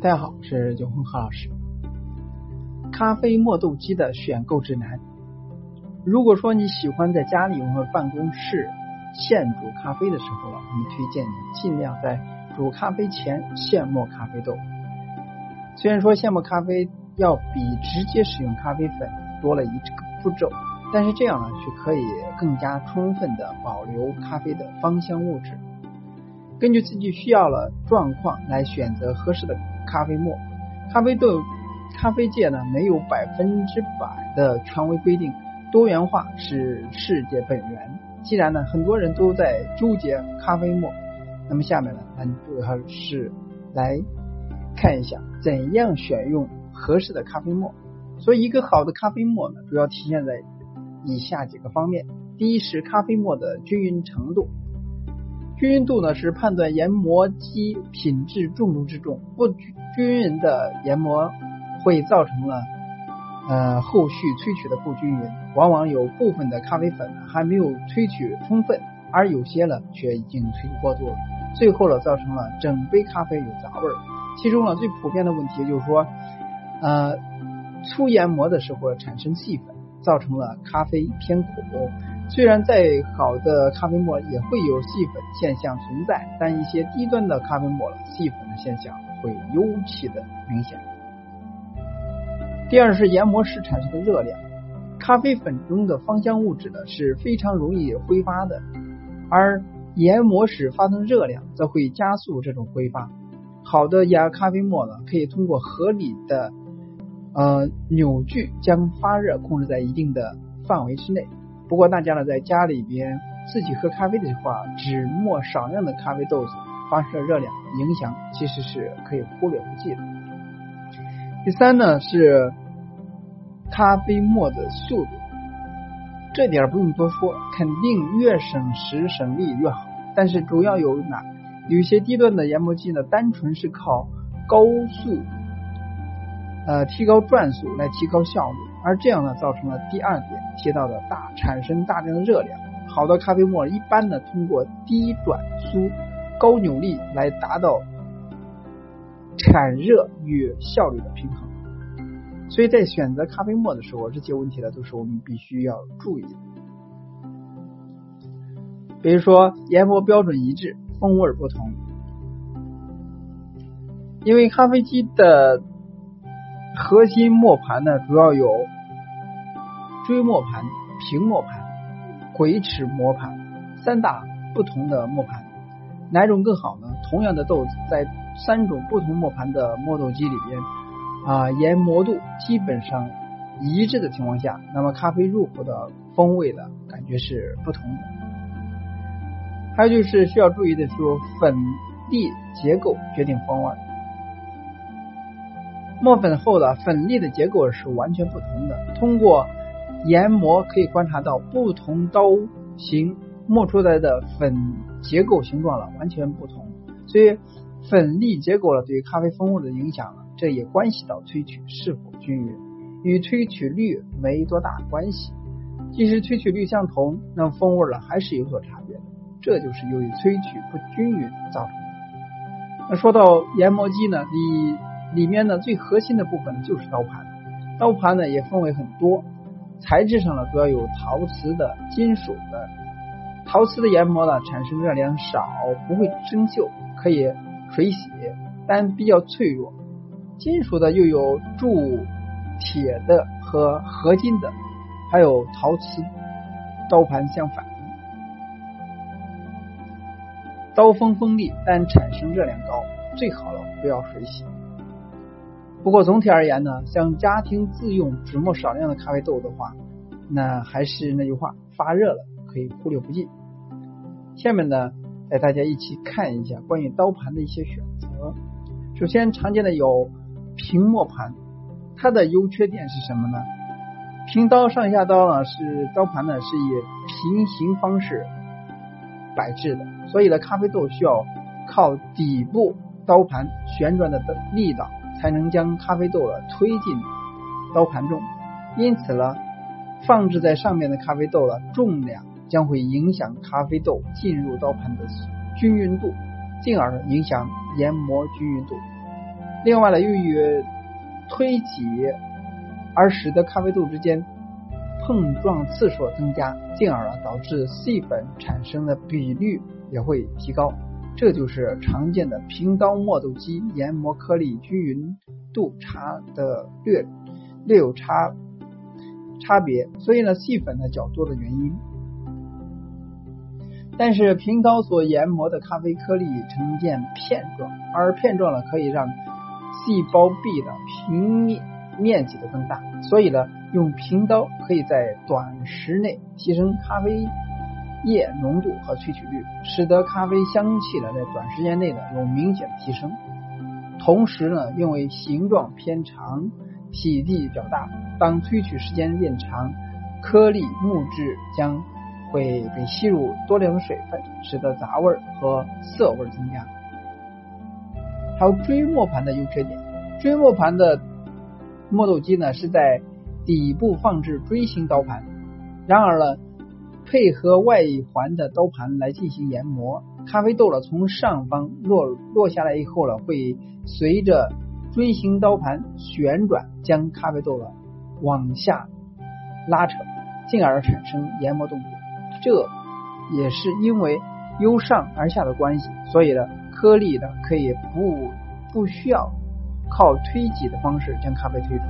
大家好，我是九红何老师。咖啡磨豆机的选购指南。如果说你喜欢在家里或者办公室现煮咖啡的时候，我们推荐你尽量在煮咖啡前现磨咖啡豆。虽然说现磨咖啡要比直接使用咖啡粉多了一个步骤，但是这样呢，却可以更加充分的保留咖啡的芳香物质。根据自己需要的状况来选择合适的。咖啡沫，咖啡豆，咖啡界呢没有百分之百的权威规定，多元化是世界本源。既然呢很多人都在纠结咖啡沫，那么下面呢咱主要是来看一下怎样选用合适的咖啡沫。所以一个好的咖啡沫呢，主要体现在以下几个方面：第一是咖啡沫的均匀程度。均匀度呢是判断研磨机品质重中之重，不均匀的研磨会造成了呃后续萃取的不均匀，往往有部分的咖啡粉还没有萃取充分，而有些呢却已经萃取过度了，最后呢造成了整杯咖啡有杂味儿。其中呢最普遍的问题就是说，呃粗研磨的时候产生细粉，造成了咖啡偏苦。虽然再好的咖啡沫也会有细粉现象存在，但一些低端的咖啡沫了，细粉的现象会尤其的明显。第二是研磨时产生的热量，咖啡粉中的芳香物质呢是非常容易挥发的，而研磨时发生热量则会加速这种挥发。好的压咖啡沫呢，可以通过合理的呃扭矩将发热控制在一定的范围之内。不过大家呢，在家里边自己喝咖啡的话，只磨少量的咖啡豆子发射热量，影响其实是可以忽略不计的。第三呢是咖啡磨的速度，这点不用多说，肯定越省时省力越好。但是主要有哪？有一些低端的研磨机呢，单纯是靠高速呃提高转速来提高效率。而这样呢，造成了第二点提到的大产生大量的热量。好的咖啡沫一般呢，通过低转速、高扭力来达到产热与效率的平衡。所以在选择咖啡沫的时候，这些问题呢，都是我们必须要注意的。比如说研磨标准一致，风味不同，因为咖啡机的。核心磨盘呢，主要有锥磨盘、平磨盘、鬼齿磨盘三大不同的磨盘，哪种更好呢？同样的豆子在三种不同磨盘的磨豆机里边啊，研磨度基本上一致的情况下，那么咖啡入口的风味的感觉是不同的。还有就是需要注意的是，粉粒结构决定风味。磨粉后的粉粒的结构是完全不同的。通过研磨可以观察到，不同刀型磨出来的粉结构形状了完全不同。所以粉粒结构了对于咖啡风味的影响，这也关系到萃取是否均匀，与萃取率没多大关系。即使萃取率相同，那风味了还是有所差别的。这就是由于萃取不均匀造成的。那说到研磨机呢，你。里面呢最核心的部分就是刀盘，刀盘呢也分为很多材质上呢主要有陶瓷的、金属的。陶瓷的研磨呢产生热量少，不会生锈，可以水洗，但比较脆弱。金属的又有铸铁的和合金的，还有陶瓷刀盘相反，刀锋锋利，但产生热量高，最好了不要水洗。不过总体而言呢，像家庭自用只磨少量的咖啡豆的话，那还是那句话，发热了可以忽略不计。下面呢，带大家一起看一下关于刀盘的一些选择。首先常见的有平磨盘，它的优缺点是什么呢？平刀上下刀呢是刀盘呢是以平行方式摆置的，所以呢咖啡豆需要靠底部刀盘旋转的力道。才能将咖啡豆了推进刀盘中，因此呢，放置在上面的咖啡豆了重量将会影响咖啡豆进入刀盘的均匀度，进而影响研磨均匀度。另外呢，由于推挤而使得咖啡豆之间碰撞次数增加，进而导致细粉产生的比率也会提高。这就是常见的平刀磨豆机研磨颗粒均匀度差的略略有差差别，所以呢，细粉呢较多的原因。但是平刀所研磨的咖啡颗粒呈现片状，而片状呢可以让细胞壁的平面面积的增大，所以呢，用平刀可以在短时内提升咖啡液浓度和萃取率，使得咖啡香气呢在短时间内呢有明显的提升。同时呢，因为形状偏长，体积较大，当萃取时间变长，颗粒木质将会被吸入多量的水分，使得杂味和涩味增加。还有锥磨盘的优缺点，锥磨盘的磨豆机呢是在底部放置锥形刀盘，然而呢，配合外环的刀盘来进行研磨，咖啡豆呢从上方落落下来以后呢，会随着锥形刀盘旋转，将咖啡豆呢往下拉扯，进而产生研磨动作。这也是因为由上而下的关系，所以呢，颗粒呢可以不不需要靠推挤的方式将咖啡推出。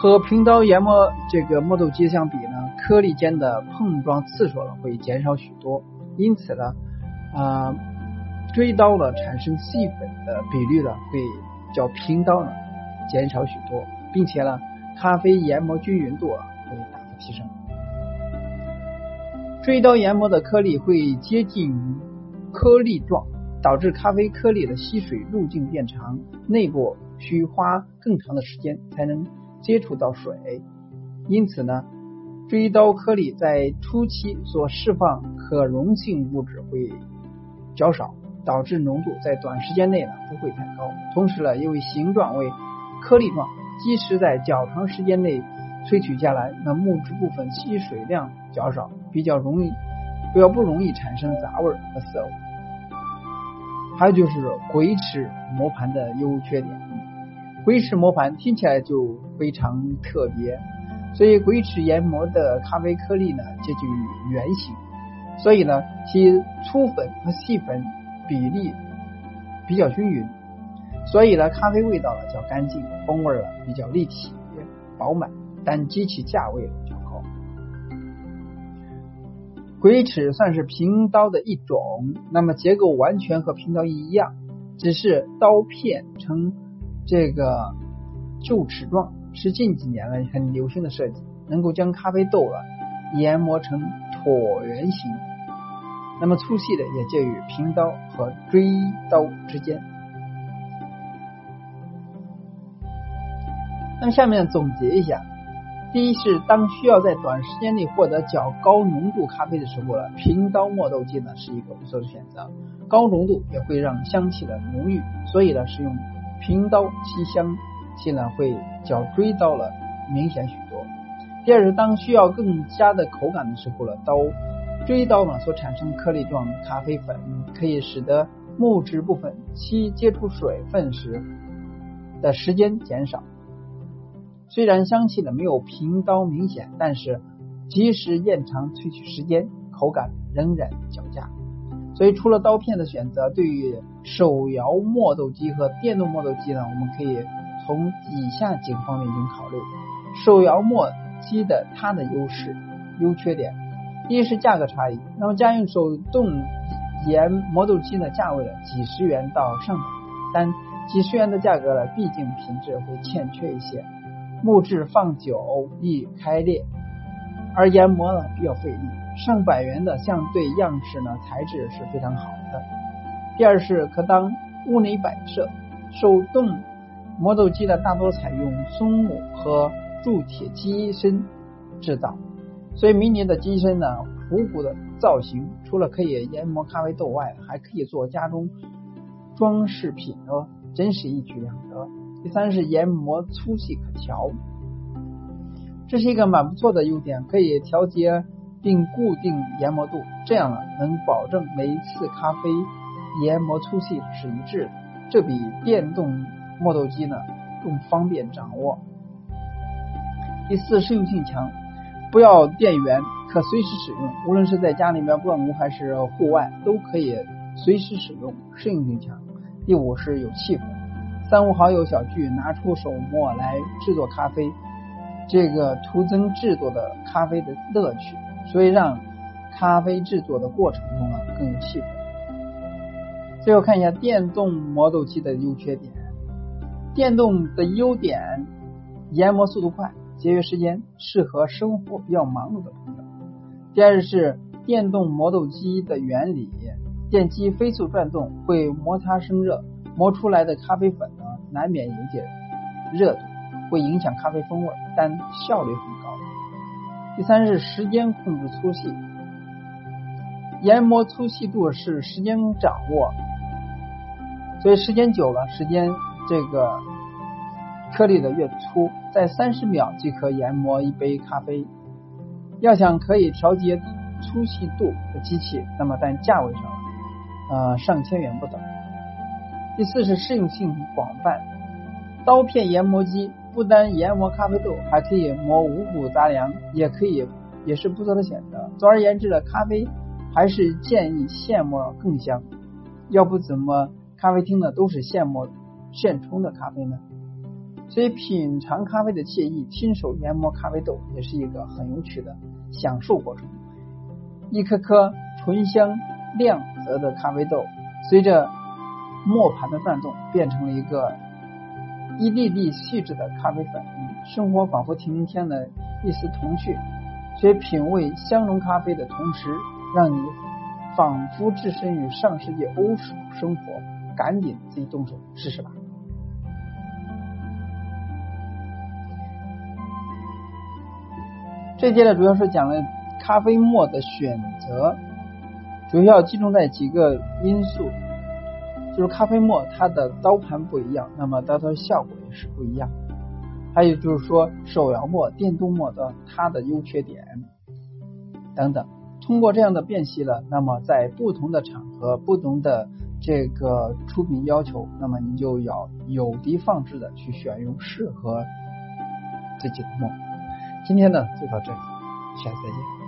和平刀研磨这个磨豆机相比呢，颗粒间的碰撞次数呢会减少许多，因此呢，啊，锥刀呢产生细粉的比率呢会较平刀呢减少许多，并且呢，咖啡研磨均匀度啊会大幅提升。锥刀研磨的颗粒会接近于颗粒状，导致咖啡颗粒的吸水路径变长，内部需花更长的时间才能接触到水。因此呢，锥刀颗粒在初期所释放可溶性物质会较少，导致浓度在短时间内呢不会太高。同时呢，因为形状为颗粒状，即使在较长时间内萃取下来，那木质部分吸水量较少。比较容易，比较不容易产生杂味和涩味。还有就是鬼齿磨盘的优缺点。鬼齿磨盘听起来就非常特别，所以鬼齿研磨的咖啡颗粒呢接近于圆形，所以呢其粗粉和细粉比例比较均匀，所以呢咖啡味道呢较干净，风味啊比较立体饱满，但机器价位。较高。鬼齿算是平刀的一种，那么结构完全和平刀一样，只是刀片呈这个臼齿状，是近几年来很流行的设计，能够将咖啡豆了研磨成椭圆形。那么粗细的也介于平刀和锥刀之间。那么下面总结一下。第一是当需要在短时间内获得较高浓度咖啡的时候呢，平刀磨豆机呢是一个不错的选择。高浓度也会让香气的浓郁，所以呢使用平刀其香气呢会较锥刀了明显许多。第二是当需要更加的口感的时候了，刀锥刀呢所产生颗粒状咖啡粉可以使得木质部分其接触水分时的时间减少。虽然香气呢没有平刀明显，但是即使延长萃取时间，口感仍然较佳。所以除了刀片的选择，对于手摇磨豆机和电动磨豆机呢，我们可以从以下几个方面进行考虑。手摇磨机的它的优势、优缺点，一是价格差异。那么家用手动研磨豆机呢，价位呢几十元到上百，但几十元的价格呢，毕竟品质会欠缺一些。木质放久易开裂，而研磨呢比较费力。上百元的相对样式呢，材质是非常好的。第二是可当屋内摆设，手动磨豆机呢大多采用松木和铸铁机身制造，所以迷你的机身呢复古的造型，除了可以研磨咖啡豆外，还可以做家中装饰品哦，真是一举两得。第三是研磨粗细可调，这是一个蛮不错的优点，可以调节并固定研磨度，这样呢能保证每一次咖啡研磨粗细是一致的。这比电动磨豆机呢更方便掌握。第四，适用性强，不要电源，可随时使用，无论是在家里面办公还是户外都可以随时使用，适应性强。第五是有气氛，三五好友小聚，拿出手磨来制作咖啡，这个徒增制作的咖啡的乐趣，所以让咖啡制作的过程中啊更有气氛。最后看一下电动磨豆机的优缺点，电动的优点，研磨速度快。节约时间，适合生活比较忙碌的朋友。第二是电动磨豆机的原理，电机飞速转动会摩擦生热，磨出来的咖啡粉呢难免有点热度，会影响咖啡风味，但效率很高。第三是时间控制粗细，研磨粗细度是时间掌握，所以时间久了，时间这个。颗粒的越粗，在三十秒即可研磨一杯咖啡。要想可以调节粗细度的机器，那么但价位上，呃上千元不等。第四是适用性广泛，刀片研磨机不单研磨咖啡豆，还可以磨五谷杂粮，也可以也是不错的选择。总而言之呢，咖啡还是建议现磨更香。要不怎么咖啡厅呢都是现磨现冲的咖啡呢？所以品尝咖啡的惬意，亲手研磨咖啡豆也是一个很有趣的享受过程。一颗颗醇香亮泽的咖啡豆，随着磨盘的转动，变成了一个一粒粒细致的咖啡粉。生活仿佛增添了一丝童趣。所以品味香浓咖啡的同时，让你仿佛置身于上世纪欧式生活。赶紧自己动手试试吧。这节呢，主要是讲了咖啡沫的选择，主要集中在几个因素，就是咖啡沫它的刀盘不一样，那么它的效果也是不一样。还有就是说手摇沫、电动沫的它的优缺点等等。通过这样的辨析了，那么在不同的场合、不同的这个出品要求，那么你就要有的放矢的去选用适合自己的沫。今天呢就到这里，下次再见。